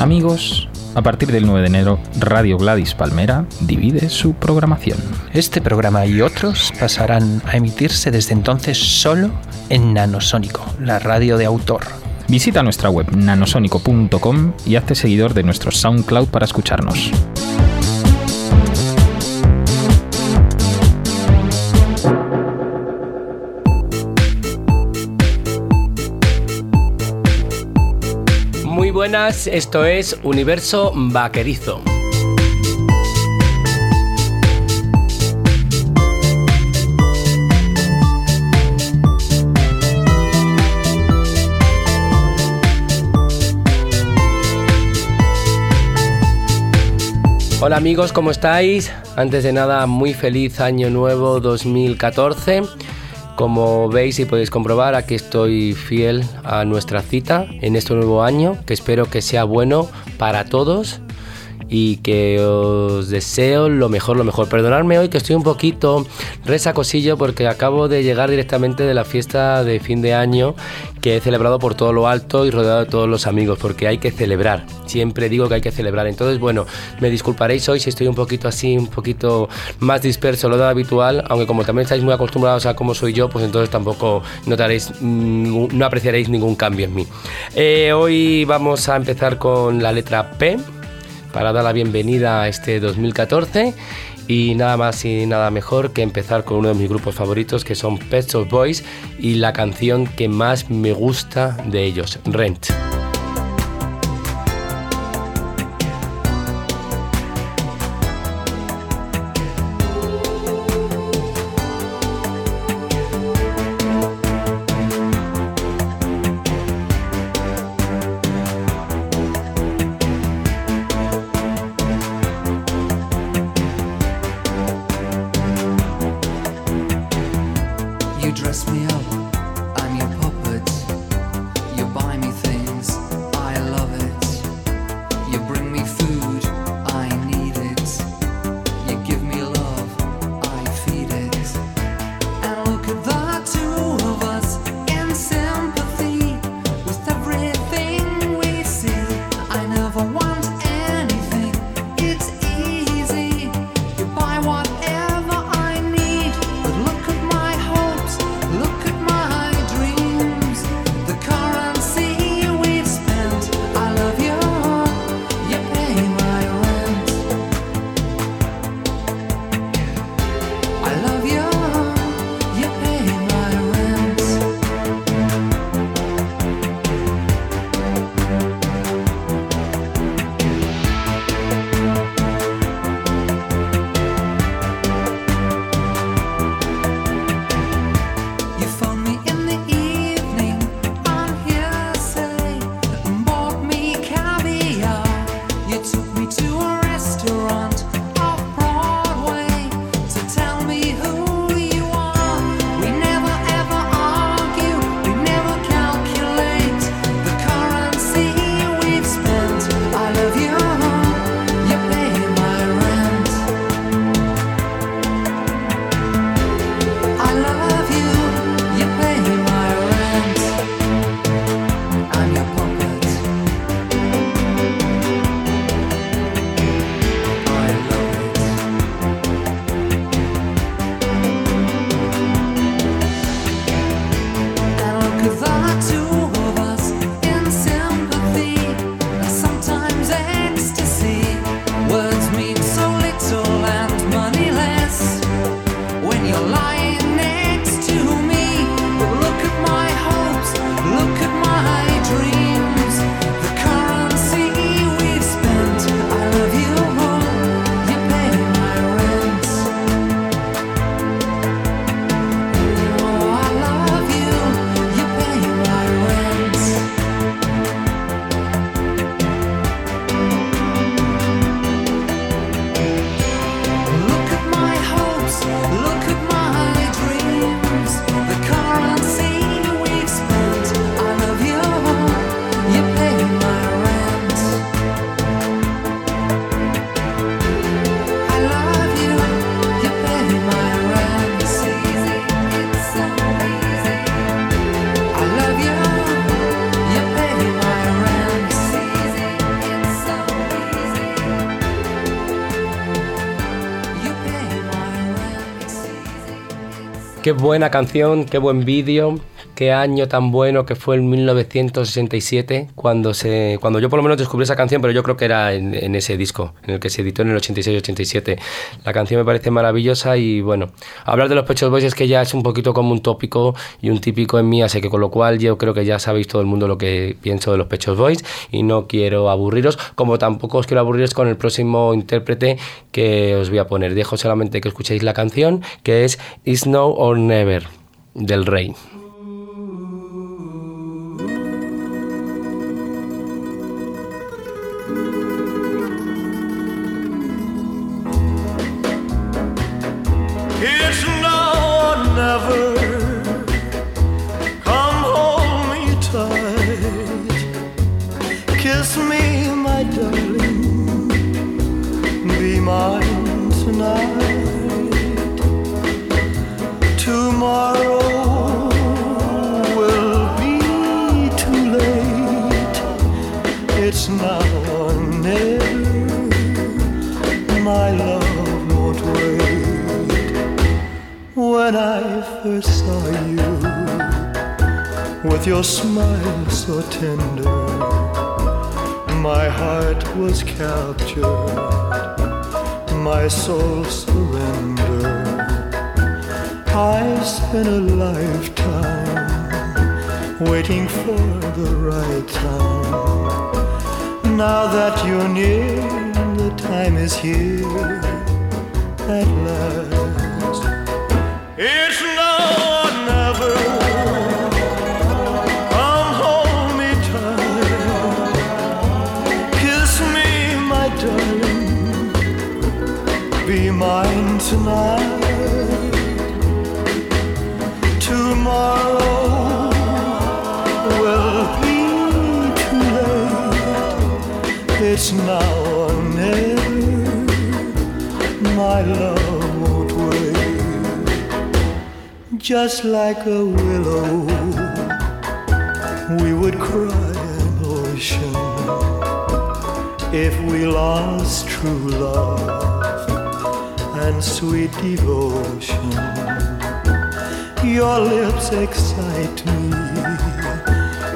Amigos, a partir del 9 de enero, Radio Gladys Palmera divide su programación. Este programa y otros pasarán a emitirse desde entonces solo en Nanosónico, la radio de autor. Visita nuestra web nanosónico.com y hazte seguidor de nuestro SoundCloud para escucharnos. Buenas, esto es Universo Vaquerizo. Hola amigos, ¿cómo estáis? Antes de nada, muy feliz año nuevo 2014. Como veis y podéis comprobar, aquí estoy fiel a nuestra cita en este nuevo año, que espero que sea bueno para todos y que os deseo lo mejor, lo mejor. Perdonadme hoy que estoy un poquito resacosillo porque acabo de llegar directamente de la fiesta de fin de año que he celebrado por todo lo alto y rodeado de todos los amigos, porque hay que celebrar. Siempre digo que hay que celebrar. Entonces, bueno, me disculparéis hoy si estoy un poquito así, un poquito más disperso lo de lo habitual, aunque como también estáis muy acostumbrados a cómo soy yo, pues entonces tampoco notaréis, mm, no apreciaréis ningún cambio en mí. Eh, hoy vamos a empezar con la letra P para dar la bienvenida a este 2014 y nada más y nada mejor que empezar con uno de mis grupos favoritos que son Pets of Boys y la canción que más me gusta de ellos, Rent. Qué buena canción, qué buen vídeo, qué año tan bueno que fue el 1967 cuando se cuando yo por lo menos descubrí esa canción, pero yo creo que era en, en ese disco, en el que se editó en el 86-87. La canción me parece maravillosa y bueno, hablar de los Pechos Boys es que ya es un poquito como un tópico y un típico en mí, así que con lo cual yo creo que ya sabéis todo el mundo lo que pienso de los Pechos Boys y no quiero aburriros, como tampoco os quiero aburriros con el próximo intérprete que os voy a poner. Dejo solamente que escuchéis la canción, que es It's Now or Never del Rey. It's now or never. My love won't wait. When I first saw you, with your smile so tender, my heart was captured, my soul surrendered. I've spent a lifetime waiting for the right time. Now that you're near, the time is here at last. It's love won't wait just like a willow. We would cry an ocean if we lost true love and sweet devotion. Your lips excite me.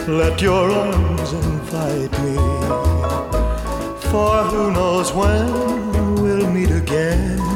Let your arms invite me. For who knows when we'll meet again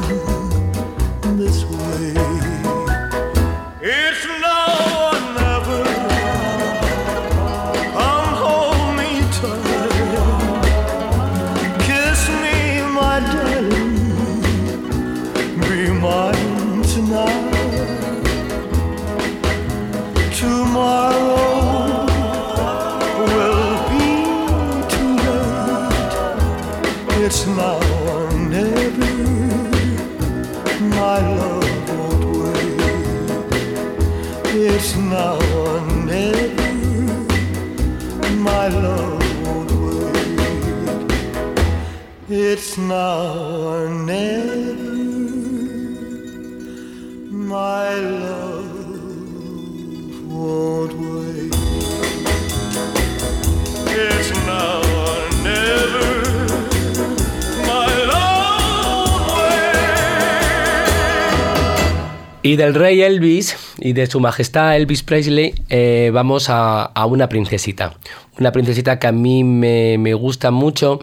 Y del rey Elvis y de su majestad Elvis Presley eh, vamos a, a una princesita. Una princesita que a mí me, me gusta mucho.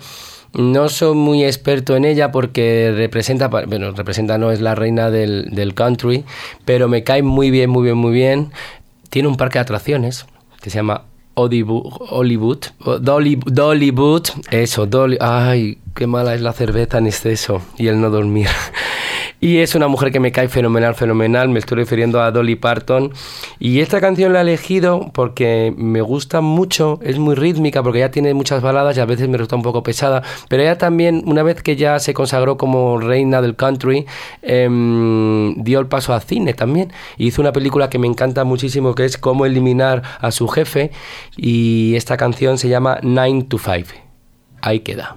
No soy muy experto en ella porque representa, bueno, representa no es la reina del, del country, pero me cae muy bien, muy bien, muy bien. Tiene un parque de atracciones que se llama Hollywood, Hollywood, Dolly, Dollywood, eso, Dolly, ay, qué mala es la cerveza en exceso y el no dormir. Y es una mujer que me cae fenomenal, fenomenal. Me estoy refiriendo a Dolly Parton. Y esta canción la he elegido porque me gusta mucho, es muy rítmica porque ya tiene muchas baladas y a veces me resulta un poco pesada. Pero ella también, una vez que ya se consagró como reina del country, em, dio el paso al cine también. Hizo una película que me encanta muchísimo que es Cómo eliminar a su jefe. Y esta canción se llama Nine to Five. Ahí queda.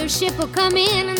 your ship will come in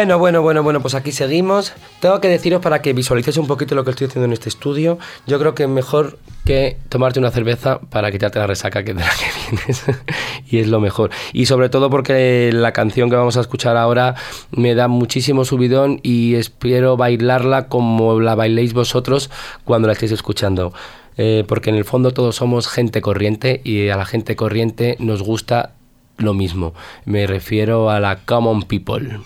Bueno, bueno, bueno, bueno, pues aquí seguimos. Tengo que deciros para que visualicéis un poquito lo que estoy haciendo en este estudio. Yo creo que es mejor que tomarte una cerveza para quitarte la resaca que de la que vienes. y es lo mejor. Y sobre todo porque la canción que vamos a escuchar ahora me da muchísimo subidón y espero bailarla como la bailéis vosotros cuando la estéis escuchando. Eh, porque en el fondo todos somos gente corriente y a la gente corriente nos gusta lo mismo. Me refiero a la common people.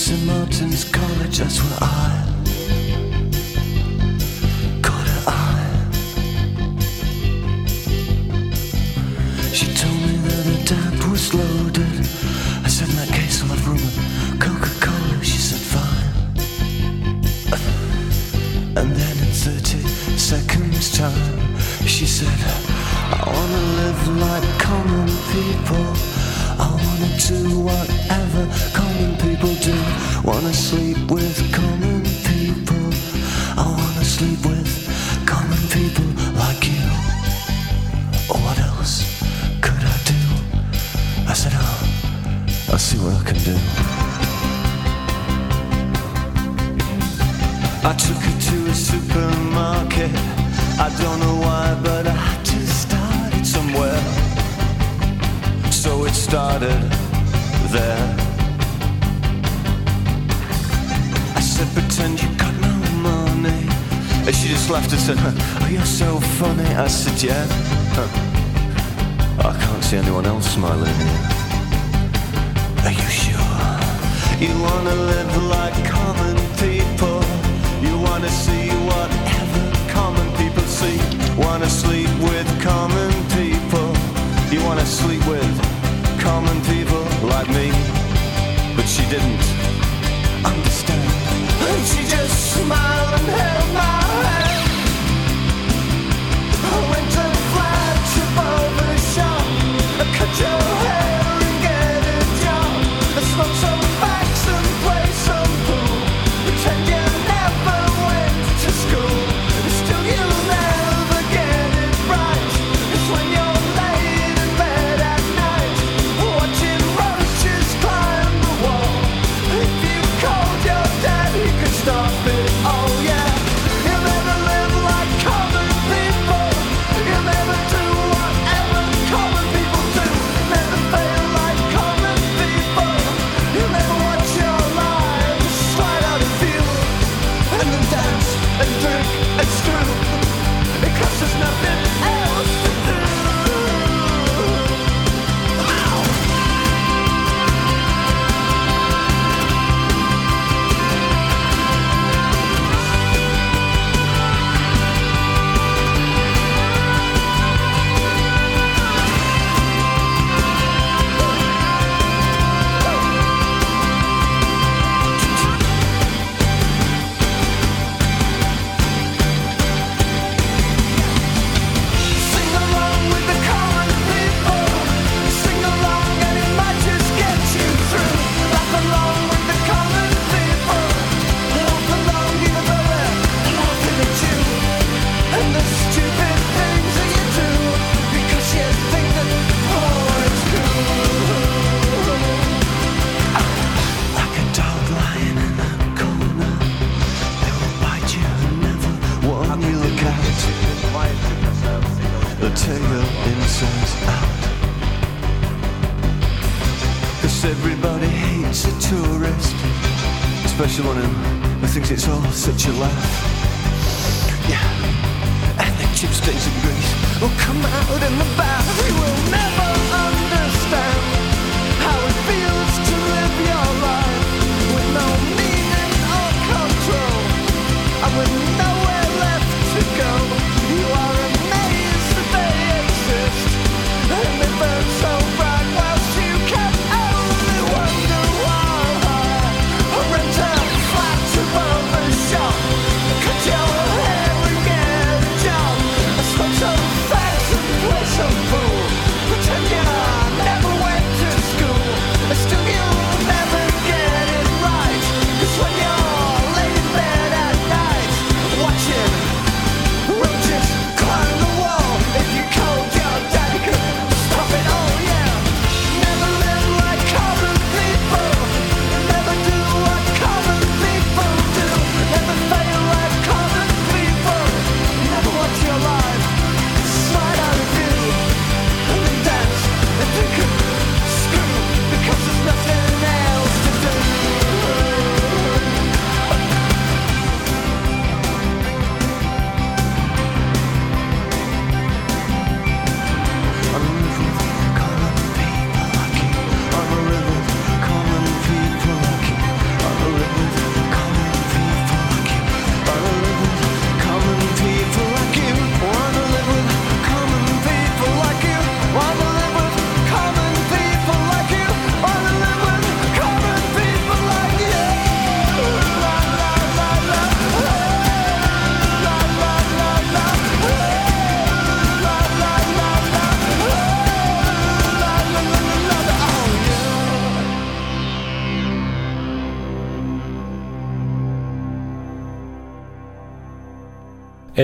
St. Martin's College, I said, yeah. Huh. I can't see anyone else smiling here. Are you sure? You wanna live like common people. You wanna see whatever common people see. Wanna sleep with common people. You wanna sleep with common people like me. But she didn't understand. And she just smiled and held my hand moment.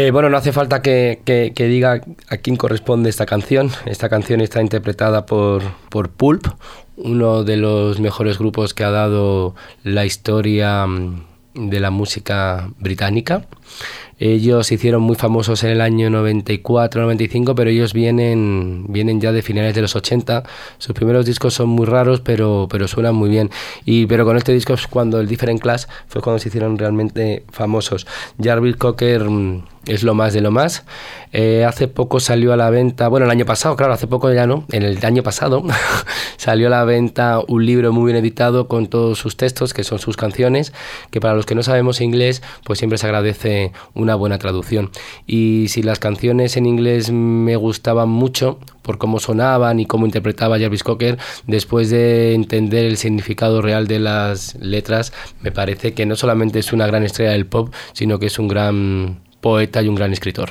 Eh, bueno, no hace falta que, que- que diga a quién corresponde esta canción. Esta canción está interpretada por, por Pulp, uno de los mejores grupos que ha dado la historia mm, de la música británica. Ellos se hicieron muy famosos en el año 94-95, pero ellos vienen, vienen ya de finales de los 80. Sus primeros discos son muy raros, pero, pero suenan muy bien. Y, pero con este disco es cuando el Different Class fue cuando se hicieron realmente famosos. Jarvis Cocker mm, es lo más de lo más. Eh, hace poco salió a la venta, bueno, el año pasado, claro, hace poco ya no, en el año pasado salió a la venta un libro muy bien editado con todos sus textos, que son sus canciones, que para los que no sabemos inglés, pues siempre se agradece una buena traducción. Y si las canciones en inglés me gustaban mucho por cómo sonaban y cómo interpretaba Jarvis Cocker, después de entender el significado real de las letras, me parece que no solamente es una gran estrella del pop, sino que es un gran poeta y un gran escritor.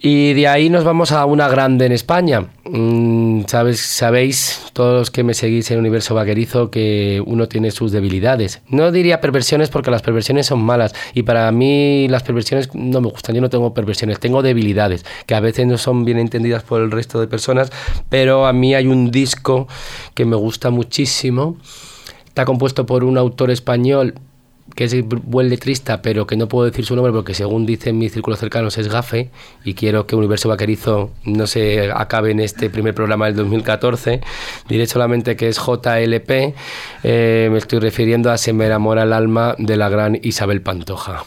Y de ahí nos vamos a una grande en España. Mm, sabes, sabéis, todos los que me seguís en Universo Vaquerizo, que uno tiene sus debilidades. No diría perversiones porque las perversiones son malas. Y para mí las perversiones no me gustan. Yo no tengo perversiones, tengo debilidades, que a veces no son bien entendidas por el resto de personas. Pero a mí hay un disco que me gusta muchísimo. Está compuesto por un autor español que es buen letrista, pero que no puedo decir su nombre porque según dicen mis círculos cercanos es gafe y quiero que Universo Vaquerizo no se acabe en este primer programa del 2014. Diré solamente que es JLP. Eh, me estoy refiriendo a Se me enamora el alma de la gran Isabel Pantoja.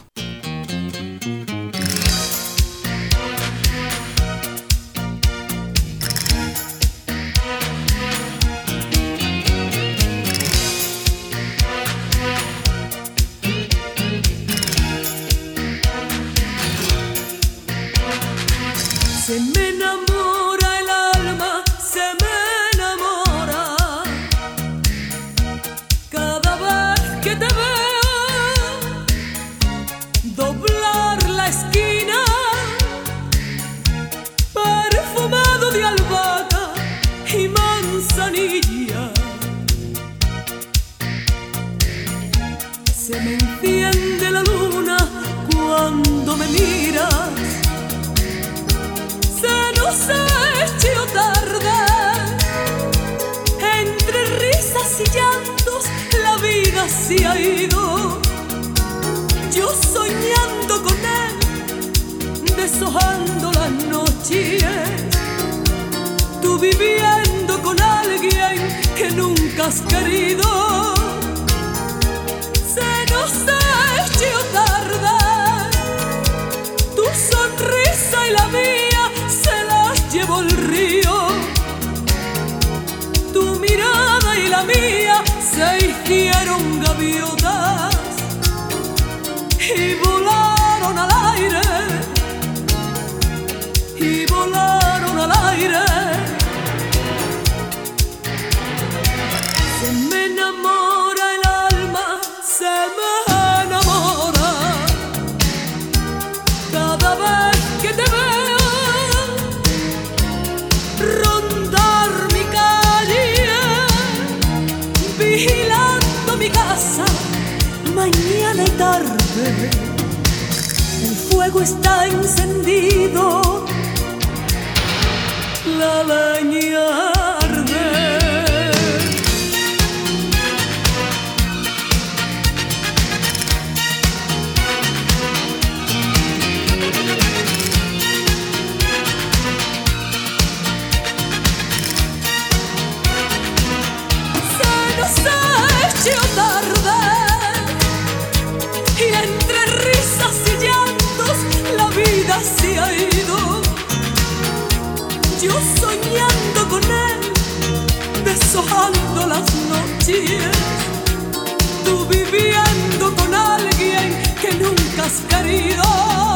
Se me enamora vida se ha ido. Yo soñando con él, deshojando las noches. Tú viviendo con alguien que nunca has querido. Se nos ha hecho tarde. Tu sonrisa y la mía se las llevó el río. Tu mirada y la mía se hicieron gaviotas y volaron al aire. Y volaron al aire. Está encendido, la leña las noches, tú viviendo con alguien que nunca has querido.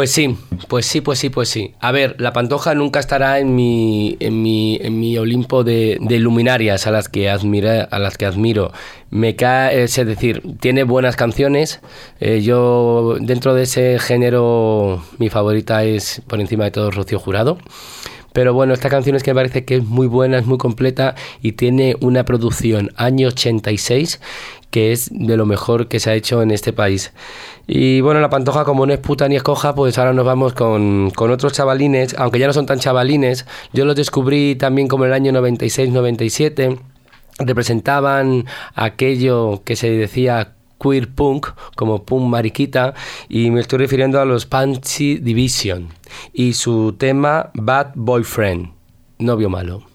Pues sí, pues sí, pues sí, pues sí. A ver, la Pantoja nunca estará en mi, en mi, en mi Olimpo de, de luminarias a las que admira, a las que admiro. Me cae, es decir, tiene buenas canciones. Eh, yo dentro de ese género mi favorita es por encima de todo Rocío Jurado. Pero bueno, esta canción es que me parece que es muy buena, es muy completa y tiene una producción año 86 que es de lo mejor que se ha hecho en este país. Y bueno, la Pantoja como no es puta ni es coja, pues ahora nos vamos con, con otros chavalines, aunque ya no son tan chavalines. Yo los descubrí también como en el año 96-97 representaban aquello que se decía queer punk, como punk mariquita, y me estoy refiriendo a los Pansy Division y su tema Bad Boyfriend, novio malo.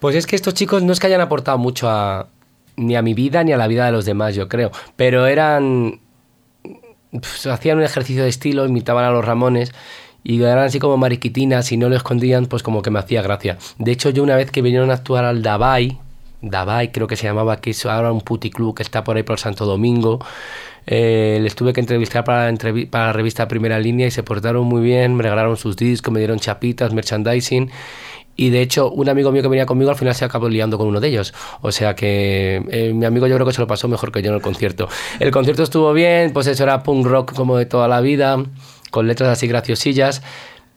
Pues es que estos chicos no es que hayan aportado mucho a, ni a mi vida ni a la vida de los demás, yo creo. Pero eran. pues, hacían un ejercicio de estilo, imitaban a los Ramones. Y eran así como mariquitinas y no lo escondían, pues como que me hacía gracia. De hecho, yo una vez que vinieron a actuar al Davai, Davai creo que se llamaba, que es ahora un puticlub que está por ahí por Santo Domingo, eh, les tuve que entrevistar para la, para la revista Primera Línea y se portaron muy bien, me regalaron sus discos, me dieron chapitas, merchandising. Y de hecho, un amigo mío que venía conmigo al final se acabó liando con uno de ellos. O sea que eh, mi amigo yo creo que se lo pasó mejor que yo en el concierto. El concierto estuvo bien, pues eso era punk rock como de toda la vida, con letras así graciosillas,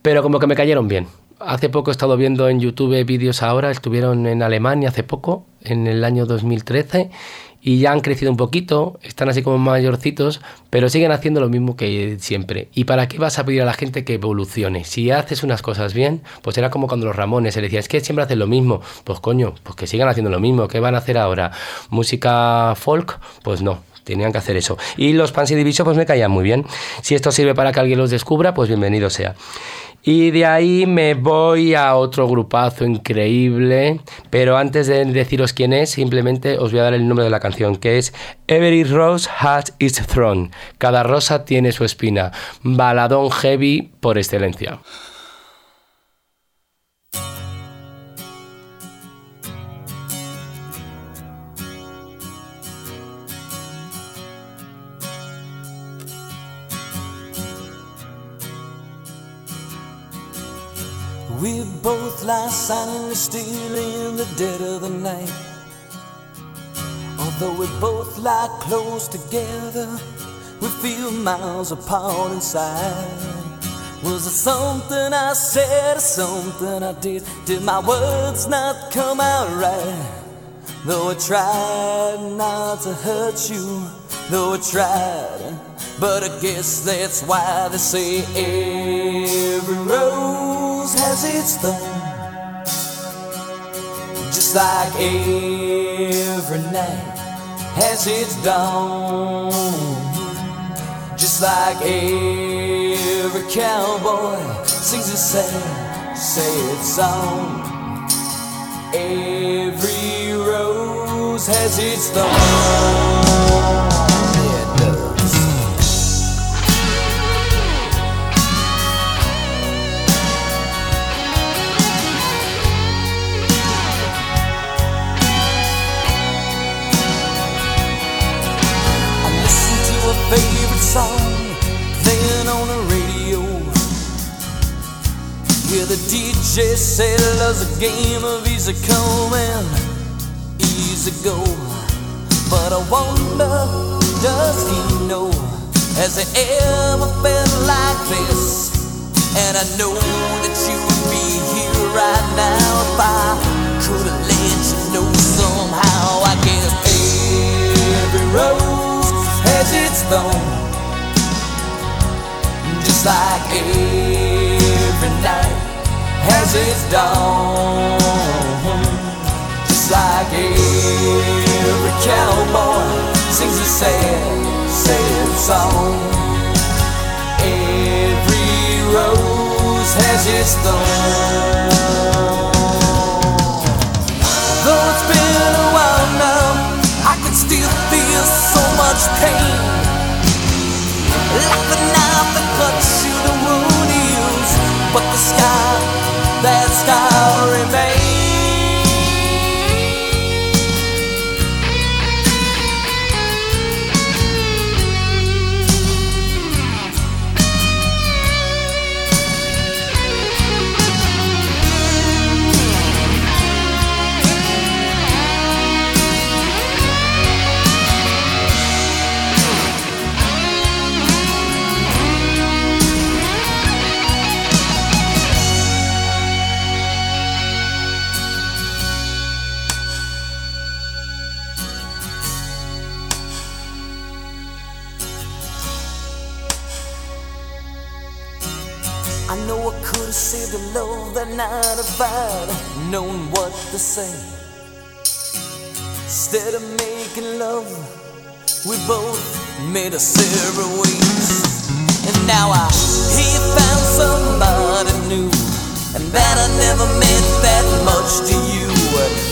pero como que me cayeron bien. Hace poco he estado viendo en YouTube vídeos ahora, estuvieron en Alemania hace poco, en el año 2013, y ya han crecido un poquito, están así como mayorcitos, pero siguen haciendo lo mismo que siempre. ¿Y para qué vas a pedir a la gente que evolucione? Si haces unas cosas bien, pues era como cuando los Ramones se decía, es que siempre hacen lo mismo. Pues coño, pues que sigan haciendo lo mismo. ¿Qué van a hacer ahora? ¿Música folk? Pues no. Tenían que hacer eso. Y los Pansy Division pues me caían muy bien. Si esto sirve para que alguien los descubra, pues bienvenido sea. Y de ahí me voy a otro grupazo increíble, pero antes de deciros quién es, simplemente os voy a dar el nombre de la canción, que es Every Rose Has Its Throne. Cada rosa tiene su espina. Baladón heavy por excelencia. Both lie silently still in the dead of the night. Although we both lie close together, we feel miles apart inside. Was it something I said or something I did? Did my words not come out right? Though I tried not to hurt you, though I tried, but I guess that's why they say every rose has its thorn. Just like every night has its dawn. Just like every cowboy sings a sad, sad song. Every rose has its thorn. Hear the DJ say love's a game of easy come and easy go. But I wonder, does he know? Has he ever felt like this? And I know that you would be here right now if I could have let you know somehow. I guess every rose has its thorn, just like every night has its dawn, just like every cowboy sings a sad, sad song. Every rose has its thorn. made a several weeks. And now I he found somebody new, and that I never meant that much to you.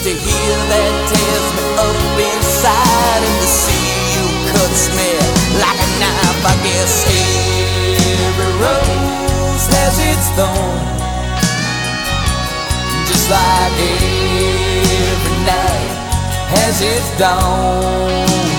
To hear that tears me up inside, and to see you cuts me like a knife. I guess every rose has its thorn, just like every night has its dawn.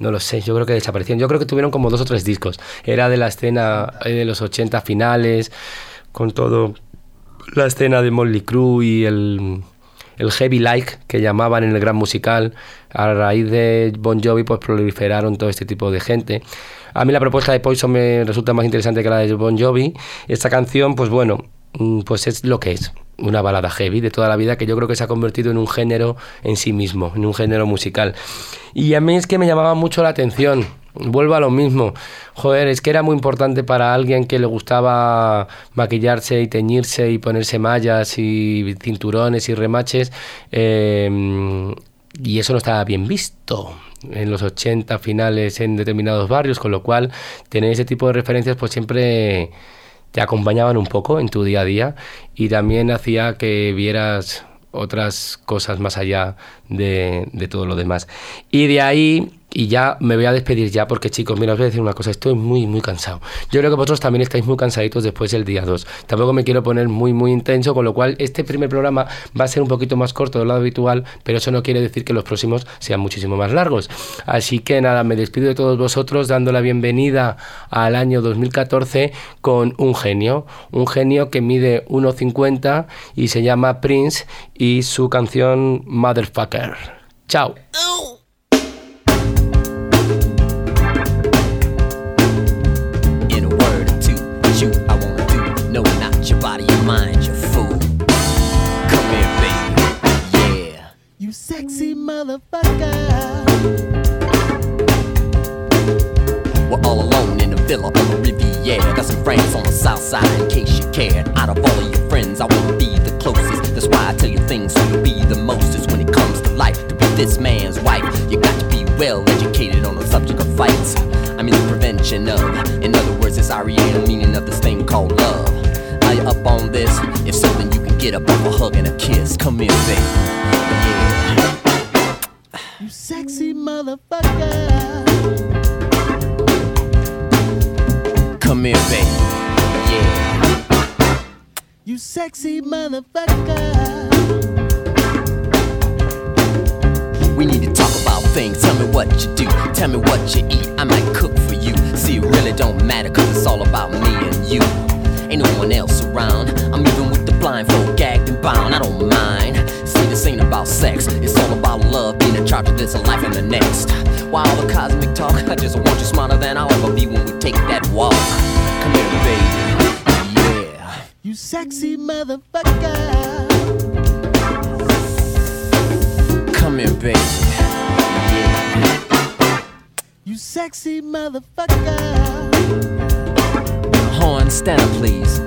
No lo sé, yo creo que desaparecieron. Yo creo que tuvieron como dos o tres discos. Era de la escena eh, de los 80 finales, con todo la escena de Molly Crew y el, el heavy like que llamaban en el gran musical. A raíz de Bon Jovi, pues proliferaron todo este tipo de gente. A mí la propuesta de Poison me resulta más interesante que la de Bon Jovi. Esta canción, pues bueno, mm, pues es lo que es. Una balada heavy de toda la vida que yo creo que se ha convertido en un género en sí mismo, en un género musical. Y a mí es que me llamaba mucho la atención. Vuelvo a lo mismo. Joder, es que era muy importante para alguien que le gustaba maquillarse y teñirse y ponerse mallas y cinturones y remaches. eh, y eso no estaba bien visto en los 80 finales en determinados barrios, con lo cual tener ese tipo de referencias pues siempre te acompañaban un poco en tu día a día y también hacía que vieras otras cosas más allá de, de todo lo demás. Y de ahí, y ya me voy a despedir ya porque chicos, mira, os voy a decir una cosa, estoy muy, muy cansado. Yo creo que vosotros también estáis muy cansaditos después del día 2. Tampoco me quiero poner muy, muy intenso, con lo cual este primer programa va a ser un poquito más corto de lo habitual, pero eso no quiere decir que los próximos sean muchísimo más largos. Así que nada, me despido de todos vosotros dando la bienvenida al año 2014 con un genio, un genio que mide 1,50 y se llama Prince y su canción Motherfucker. Chao. Motherfucker. We're all alone in a villa on the Riviera. Got some friends on the south side in case you cared. Out of all of your friends, I wanna be the closest. That's why I tell you things so you'll be the mostest when it comes to life. To be this man's wife, you got to be well educated on the subject of fights. I mean the prevention of. In other words, it's REA, meaning of this thing called love. Are you up on this? If so, then you can get up off a hug and a kiss. Come here, baby. Yeah. Motherfucker. Come here, baby. Yeah. You sexy motherfucker. We need to talk about things. Tell me what you do. Tell me what you eat. I might cook for you. See, it really don't matter, cause it's all about me and you. Ain't no one else around. I'm even with the blindfold, gagged and bound. I don't mind. See, this ain't about sex. It's all about love, being in charge of this life and the next. While all the cosmic talk, I just want you smarter than I'll ever be when we take that walk. Come here, baby. Yeah. You sexy motherfucker. Come here, baby. Yeah. You sexy motherfucker. Horn, stand up, please.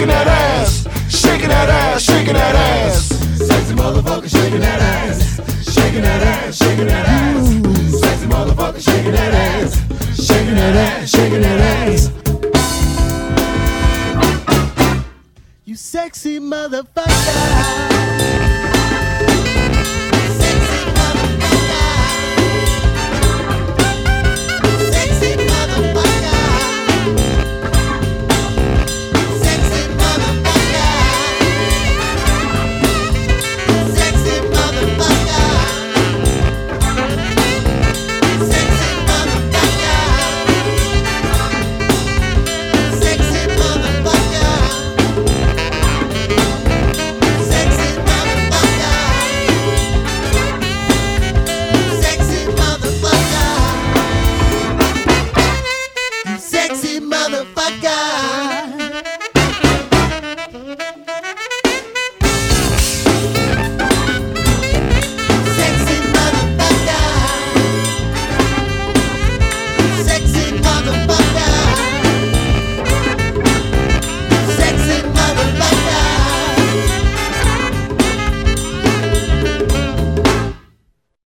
shaking that ass, shaking that ass, shaking that ass. Sexy motherfucker, shaking that ass, shaking that ass, shaking that ass. Sexy motherfucker, shaking that ass, shaking that ass, shaking that ass. You sexy motherfucker.